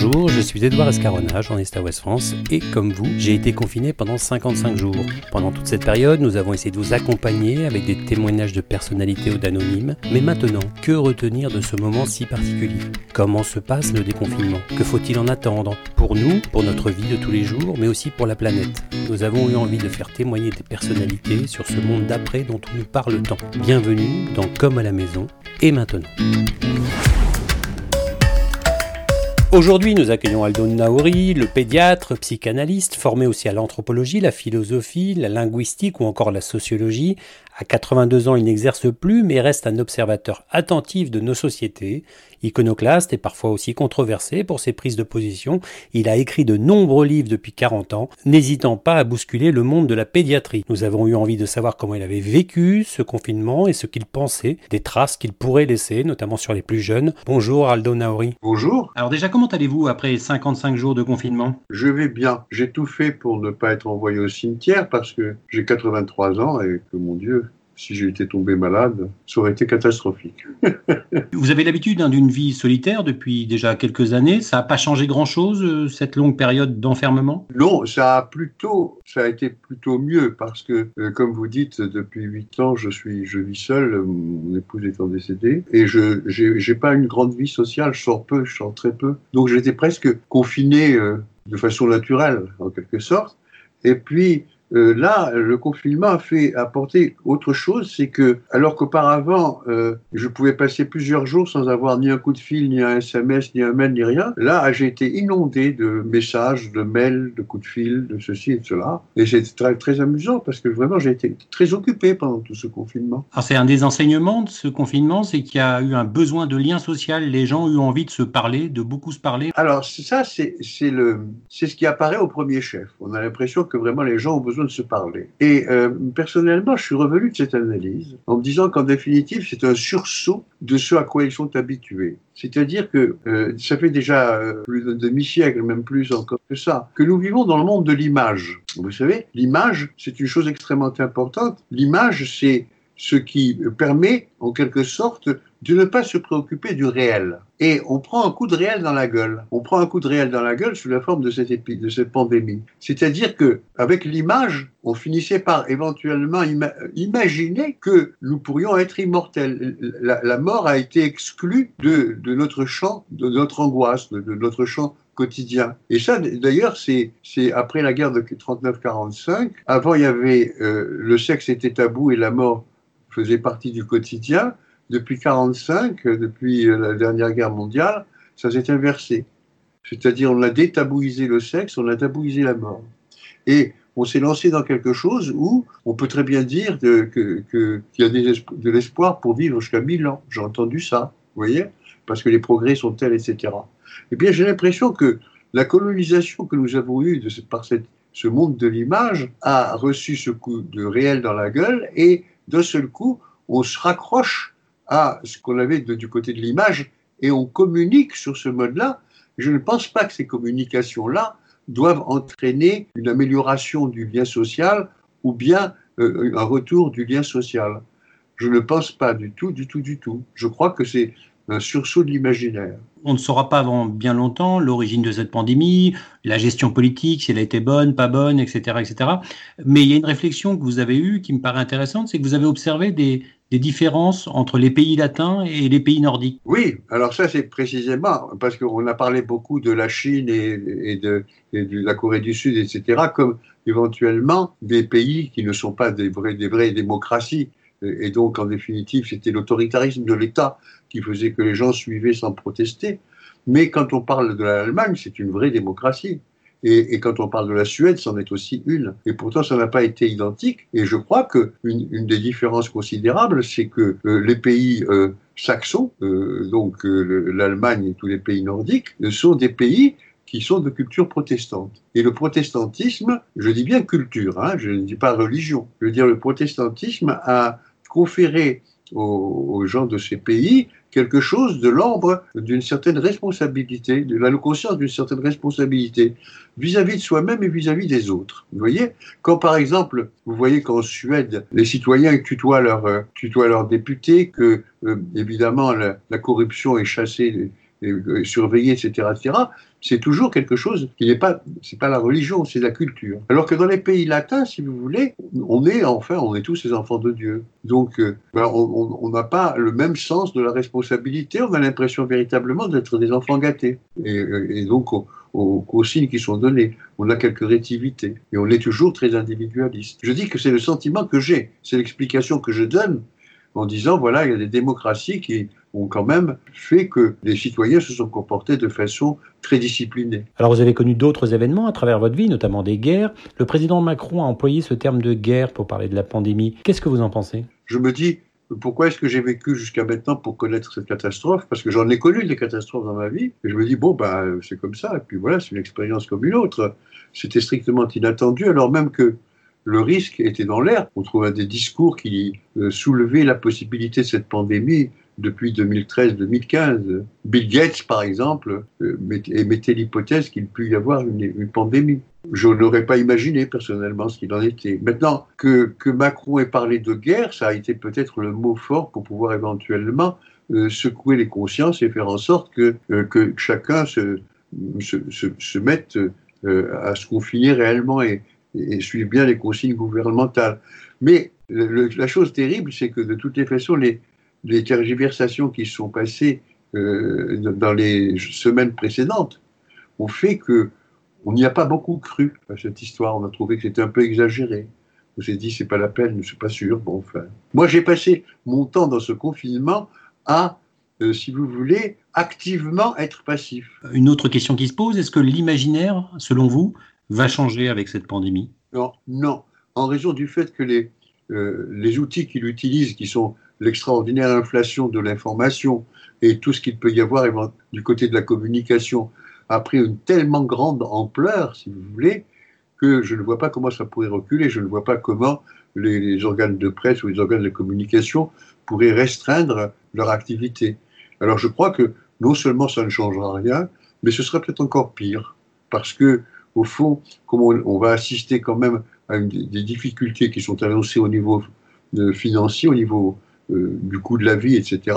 Bonjour, je suis Edouard Escarona, journaliste à Ouest France, et comme vous, j'ai été confiné pendant 55 jours. Pendant toute cette période, nous avons essayé de vous accompagner avec des témoignages de personnalités ou d'anonymes. Mais maintenant, que retenir de ce moment si particulier? Comment se passe le déconfinement? Que faut-il en attendre? Pour nous, pour notre vie de tous les jours, mais aussi pour la planète. Nous avons eu envie de faire témoigner des personnalités sur ce monde d'après dont on nous parle tant. Bienvenue dans Comme à la maison, et maintenant. Aujourd'hui, nous accueillons Aldo Naouri, le pédiatre, psychanalyste, formé aussi à l'anthropologie, la philosophie, la linguistique ou encore la sociologie. À 82 ans, il n'exerce plus, mais reste un observateur attentif de nos sociétés. Iconoclaste et parfois aussi controversé pour ses prises de position, il a écrit de nombreux livres depuis 40 ans, n'hésitant pas à bousculer le monde de la pédiatrie. Nous avons eu envie de savoir comment il avait vécu ce confinement et ce qu'il pensait, des traces qu'il pourrait laisser, notamment sur les plus jeunes. Bonjour Aldo Naori. Bonjour. Alors déjà, comment allez-vous après 55 jours de confinement? Je vais bien. J'ai tout fait pour ne pas être envoyé au cimetière parce que j'ai 83 ans et que mon Dieu, si j'étais tombé malade, ça aurait été catastrophique. Vous avez l'habitude hein, d'une vie solitaire depuis déjà quelques années. Ça n'a pas changé grand-chose, euh, cette longue période d'enfermement? Non, ça a plutôt, ça a été plutôt mieux parce que, euh, comme vous dites, depuis huit ans, je suis, je vis seul, mon épouse étant décédée, et je, j'ai pas une grande vie sociale. Je sors peu, je sors très peu. Donc j'étais presque confiné euh, de façon naturelle, en quelque sorte. Et puis, euh, là, le confinement a fait apporter autre chose, c'est que alors qu'auparavant euh, je pouvais passer plusieurs jours sans avoir ni un coup de fil, ni un SMS, ni un mail, ni rien, là j'ai été inondé de messages, de mails, de coups de fil, de ceci et de cela, et c'est très, très amusant parce que vraiment j'ai été très occupé pendant tout ce confinement. Alors c'est un des enseignements de ce confinement, c'est qu'il y a eu un besoin de lien social, les gens ont eu envie de se parler, de beaucoup se parler. Alors ça c'est c'est le c'est ce qui apparaît au premier chef. On a l'impression que vraiment les gens ont besoin de se parler. Et euh, personnellement, je suis revenu de cette analyse en me disant qu'en définitive, c'est un sursaut de ce à quoi ils sont habitués. C'est-à-dire que euh, ça fait déjà euh, plus d'un demi-siècle, même plus encore que ça, que nous vivons dans le monde de l'image. Vous savez, l'image, c'est une chose extrêmement importante. L'image, c'est ce qui permet, en quelque sorte, de ne pas se préoccuper du réel. Et on prend un coup de réel dans la gueule. On prend un coup de réel dans la gueule sous la forme de cette, pandémie. C'est-à-dire que avec l'image, on finissait par éventuellement imaginer que nous pourrions être immortels. La, mort a été exclue de, de, notre champ, de notre angoisse, de, notre champ quotidien. Et ça, d'ailleurs, c'est après la guerre de 39-45. Avant, il y avait euh, le sexe était tabou et la mort faisait partie du quotidien depuis 1945, depuis la dernière guerre mondiale, ça s'est inversé. C'est-à-dire, on a détabouisé le sexe, on a tabouisé la mort. Et on s'est lancé dans quelque chose où on peut très bien dire qu'il que, y a de l'espoir pour vivre jusqu'à 1000 ans. J'ai entendu ça, vous voyez Parce que les progrès sont tels, etc. Eh bien, j'ai l'impression que la colonisation que nous avons eue par ce monde de l'image a reçu ce coup de réel dans la gueule et d'un seul coup, on se raccroche à ce qu'on avait du côté de l'image et on communique sur ce mode-là. Je ne pense pas que ces communications-là doivent entraîner une amélioration du lien social ou bien euh, un retour du lien social. Je ne pense pas du tout, du tout, du tout. Je crois que c'est un sursaut de l'imaginaire. On ne saura pas avant bien longtemps l'origine de cette pandémie, la gestion politique, si elle a été bonne, pas bonne, etc., etc. Mais il y a une réflexion que vous avez eue qui me paraît intéressante, c'est que vous avez observé des, des différences entre les pays latins et les pays nordiques Oui, alors ça c'est précisément parce qu'on a parlé beaucoup de la Chine et, de, de, la Corée du Sud, etc., comme éventuellement des pays qui ne sont pas des vraies, des vraies démocraties. Et donc, en définitive, c'était l'autoritarisme de l'État qui faisait que les gens suivaient sans protester. Mais quand on parle de l'Allemagne, c'est une vraie démocratie. Et, quand on parle de la Suède, c'en est aussi une. Et pourtant, ça n'a pas été identique. Et je crois qu'une une des différences considérables, c'est que euh, les pays euh, saxons, euh, donc l'Allemagne et tous les pays nordiques, sont des pays qui sont de culture protestante. Et le protestantisme, je dis bien culture, hein, je ne dis pas religion, je veux dire le protestantisme a conféré aux gens de ces pays quelque chose de l'ombre d'une certaine responsabilité, de la conscience d'une certaine responsabilité vis-à-vis de soi-même et vis-à-vis des autres. Vous voyez Quand par exemple, vous voyez qu'en Suède, les citoyens tutoient leurs euh, députés, que euh, évidemment la, corruption est chassée et, surveiller, etc., etc., c'est toujours quelque chose qui n'est pas, c'est pas la religion, c'est la culture. Alors que dans les pays latins, si vous voulez, on est, enfin, on est tous les enfants de Dieu. Donc, euh, ben, on n'a pas le même sens de la responsabilité, on a l'impression véritablement d'être des enfants gâtés. Et, et donc, aux, signes qui sont donnés. On a quelques rétivités et on est toujours très individualiste. Je dis que c'est le sentiment que j'ai, c'est l'explication que je donne en disant voilà, il y a des démocraties qui ont quand même fait que les citoyens se sont comportés de façon très disciplinée. Alors vous avez connu d'autres événements à travers votre vie, notamment des guerres. Le président Macron a employé ce terme de guerre pour parler de la pandémie. Qu'est-ce que vous en pensez? Je me dis, pourquoi est-ce que j'ai vécu jusqu'à maintenant pour connaître cette catastrophe? Parce que j'en ai connu des catastrophes dans ma vie. Et je me dis, bon, bah, c'est comme ça. Et puis voilà, c'est une expérience comme une autre. C'était strictement inattendu, alors même que le risque était dans l'air. On trouvait des discours qui euh, soulevaient la possibilité de cette pandémie depuis 2013-2015. Bill Gates, par exemple, euh, émettait l'hypothèse qu'il peut y avoir une pandémie. Je n'aurais pas imaginé personnellement ce qu'il en était. Maintenant, que, que, Macron ait parlé de guerre, ça a été peut-être le mot fort pour pouvoir éventuellement euh, secouer les consciences et faire en sorte que, euh, que chacun se, se, mette euh, à se confiner réellement et, et, bien les consignes gouvernementales. Mais la chose terrible, c'est que de toutes les façons, les, les tergiversations qui sont passées dans les semaines précédentes ont fait que on n'y a pas beaucoup cru à cette histoire. On a trouvé que c'était un peu exagéré. On s'est dit, c'est pas la peine, je suis pas sûr. Bon, enfin. Moi, j'ai passé mon temps dans ce confinement à, euh, si vous voulez, activement être passif. Une autre question qui se pose, est-ce que l'imaginaire, selon vous, va changer avec cette pandémie? Non, non. En raison du fait que les, euh, les outils qu'il utilise, qui sont l'extraordinaire inflation de l'information et tout ce qu'il peut y avoir du côté de la communication, a pris une tellement grande ampleur, si vous voulez, que je ne vois pas comment ça pourrait reculer. Je ne vois pas comment les, organes de presse ou les organes de communication pourraient restreindre leur activité. Alors je crois que non seulement ça ne changera rien, mais ce sera peut-être encore pire, parce que au fond, comme on, va assister quand même à des difficultés qui sont annoncées au niveau euh, financier, au niveau du coût de la vie, etc.,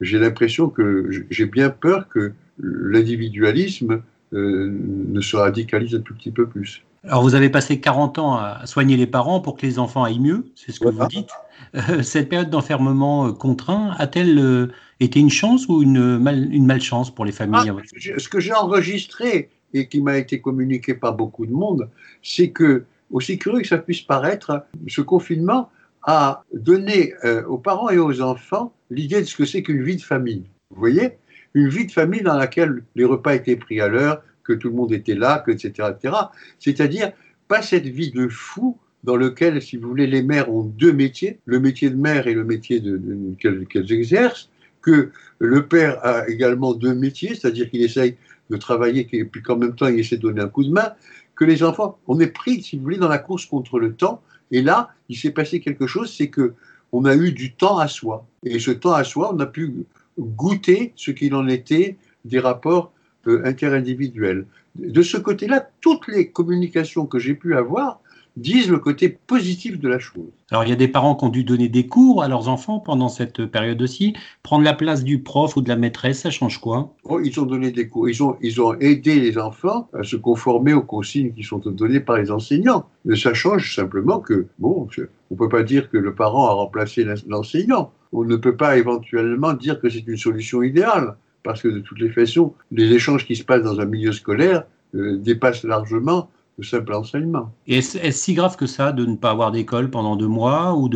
j'ai l'impression que j'ai bien peur que l'individualisme euh, ne se radicalise un tout petit peu plus. Alors vous avez passé 40 ans à soigner les parents pour que les enfants aillent mieux, c'est ce que vous dites. Euh, cette période d'enfermement euh, contraint a-t-elle été une chance ou une, une malchance pour les familles ah, Ce que j'ai enregistré et qui m'a été communiqué par beaucoup de monde, c'est que, aussi curieux que ça puisse paraître, ce confinement a donné aux parents et aux enfants l'idée de ce que c'est qu'une vie de famille. Vous voyez une vie de famille dans laquelle les repas étaient pris à l'heure, que tout le monde était là, que, etc. etc. C'est-à-dire pas cette vie de fou dans lequel, si vous voulez, les mères ont deux métiers, le métier de mère et le métier de, qu'elles exercent, que le père a également deux métiers, c'est-à-dire qu'il essaye de travailler et puis qu'en même temps il essaie de donner un coup de main, que les enfants, on est pris, si vous voulez, dans la course contre le temps, et là, il s'est passé quelque chose, c'est que on a eu du temps à soi. Et ce temps à soi, on a pu goûter ce qu'il en était des rapports euh, interindividuels. De ce côté-là, toutes les communications que j'ai pu avoir disent le côté positif de la chose. Alors il y a des parents qui ont dû donner des cours à leurs enfants pendant cette période aussi. Prendre la place du prof ou de la maîtresse, ça change quoi? Oh, Ils ont donné des cours, ils ont, ils ont aidé les enfants à se conformer aux consignes qui sont données par les enseignants. Mais ça change simplement que, bon, on ne peut pas dire que le parent a remplacé l'enseignant on ne peut pas éventuellement dire que c'est une solution idéale, parce que de toutes les façons, les échanges qui se passent dans un milieu scolaire euh, dépassent largement le simple enseignement. est-ce si grave que ça de ne pas avoir d'école pendant deux mois ou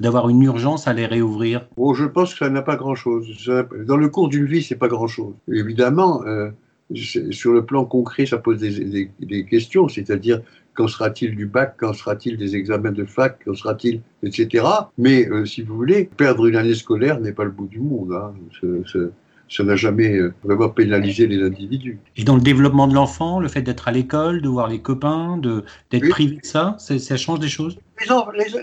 d'avoir une urgence à les réouvrir? Oh, Je pense que ça n'a pas grand-chose. Dans le cours d'une vie, c'est pas grand-chose. Évidemment, euh, sur le plan concret, ça pose des questions, c'est-à-dire Qu'en sera-t-il du bac? Qu'en sera-t-il des examens de fac? Qu'en sera-t-il Etc. Mais euh, si vous voulez, perdre une année scolaire n'est pas le bout du monde. Hein. Ça n'a jamais euh, vraiment pénalisé les individus. Et dans le développement de l'enfant, le fait d'être à l'école, de voir les copains, d'être privé de ça, ça change des choses?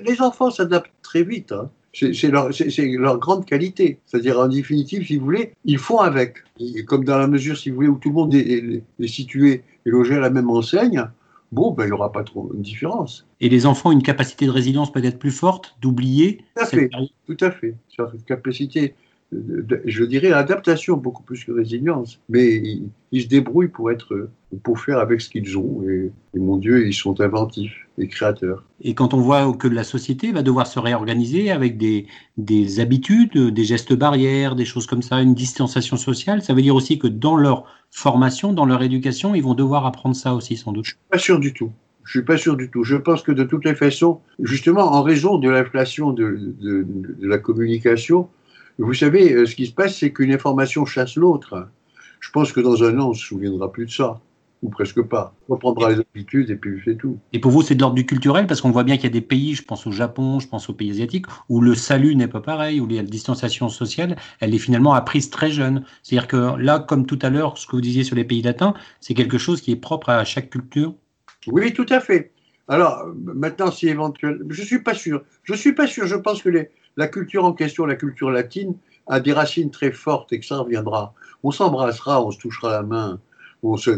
Les, enfants s'adaptent très vite. Hein. C'est leur, leur, grande qualité. C'est-à-dire, en définitive, si vous voulez, ils font avec. comme dans la mesure, si vous voulez, où tout le monde est, est situé et logé à la même enseigne, bon, ben, il n'y aura pas trop de différence. Et les enfants ont une capacité de résilience peut-être plus forte, d'oublier Tout à fait, tout à fait. Cette capacité je dirais, adaptation beaucoup plus que résilience. Mais ils, se débrouillent pour être, pour faire avec ce qu'ils ont. Et, mon Dieu, ils sont inventifs et créateurs. Et quand on voit que la société va devoir se réorganiser avec des, des habitudes, des gestes barrières, des choses comme ça, une distanciation sociale, ça veut dire aussi que dans leur formation, dans leur éducation, ils vont devoir apprendre ça aussi, sans doute. Je suis pas sûr du tout. Je suis pas sûr du tout. Je pense que de toutes les façons, justement, en raison de l'inflation de, de, de, la communication, vous savez, euh, ce qui se passe, c'est qu'une information chasse l'autre. Je pense que dans un an, on se souviendra plus de ça ou presque pas. On reprendra les habitudes et puis c'est tout. Et pour vous, c'est de l'ordre du culturel parce qu'on voit bien qu'il y a des pays, je pense au Japon, je pense aux pays asiatiques, où le salut n'est pas pareil, où la distanciation sociale, elle est finalement apprise très jeune. C'est-à-dire que là, comme tout à l'heure, ce que vous disiez sur les pays latins, c'est quelque chose qui est propre à chaque culture. Oui, tout à fait. Alors maintenant, si éventuellement, je suis pas sûr. Je suis pas sûr. Je pense que les, la culture en question, la culture latine, a des racines très fortes et que ça reviendra. On s'embrassera, on se touchera la main, on se,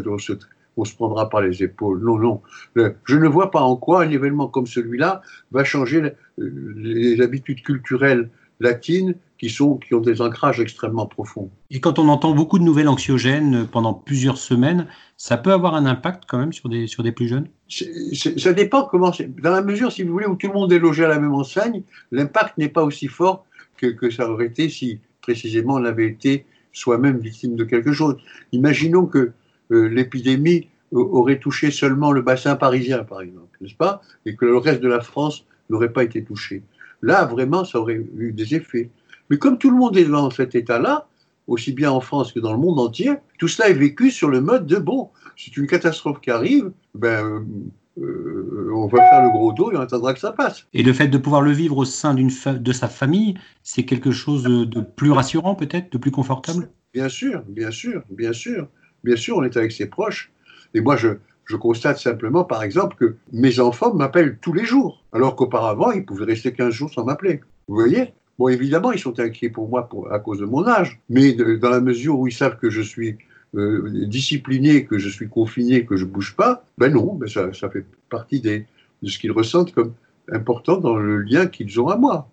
prendra par les épaules. Non, non. Je ne vois pas en quoi un événement comme celui-là va changer les habitudes culturelles latines qui, sont, qui ont des ancrages extrêmement profonds. Et quand on entend beaucoup de nouvelles anxiogènes pendant plusieurs semaines, ça peut avoir un impact quand même sur des, sur des plus jeunes? Ça dépend comment Dans la mesure, si vous voulez, où tout le monde est logé à la même enseigne, l'impact n'est pas aussi fort que, que ça aurait été si précisément on avait été soi-même victime de quelque chose. Imaginons que euh, l'épidémie euh, aurait touché seulement le bassin parisien, par exemple, n'est-ce pas? Et que le reste de la France n'aurait pas été touché. Là, vraiment, ça aurait eu des effets. Mais comme tout le monde est dans cet état-là, aussi bien en France que dans le monde entier, tout cela est vécu sur le mode de bon, c'est une catastrophe qui arrive, ben, euh, on va faire le gros dos et on attendra que ça passe. Et le fait de pouvoir le vivre au sein de sa famille, c'est quelque chose de plus rassurant peut-être, de plus confortable? Bien sûr, bien sûr, bien sûr. Bien sûr, on est avec ses proches. Et moi, je, je constate simplement, par exemple, que mes enfants m'appellent tous les jours, alors qu'auparavant, ils pouvaient rester 15 jours sans m'appeler. Vous voyez? Bon, évidemment, ils sont inquiets pour moi à cause de mon âge, mais dans la mesure où ils savent que je suis euh, discipliné, que je suis confiné, que je bouge pas, ben non, ben ça, fait partie de ce qu'ils ressentent comme important dans le lien qu'ils ont à moi.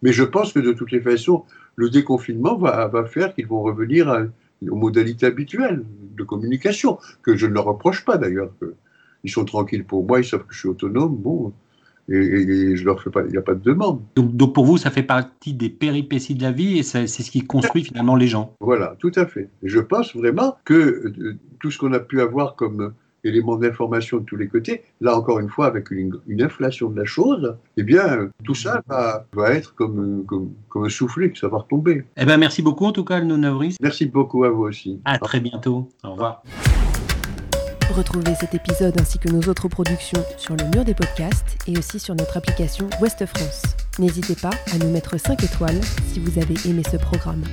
Mais je pense que de toutes les façons, le déconfinement va, va faire qu'ils vont revenir à, aux modalités habituelles de communication, que je ne leur reproche pas d'ailleurs. Ils sont tranquilles pour moi, ils savent que je suis autonome, bon, et, je leur fais pas, il n'y a pas de demande. Donc, donc, pour vous, ça fait partie des péripéties de la vie et c'est ce qui construit finalement les gens. Voilà, tout à fait. je pense vraiment que euh, tout ce qu'on a pu avoir comme éléments d'information de tous les côtés, là encore une fois avec une, inflation de la chose, eh bien tout ça va, être comme, comme, comme, un soufflet que ça va retomber. Eh ben merci beaucoup en tout cas, Alno Nauris. Merci beaucoup à vous aussi. À très bientôt. Au revoir. Retrouvez cet épisode ainsi que nos autres productions sur le mur des podcasts et aussi sur notre application Ouest France. N'hésitez pas à nous mettre 5 étoiles si vous avez aimé ce programme.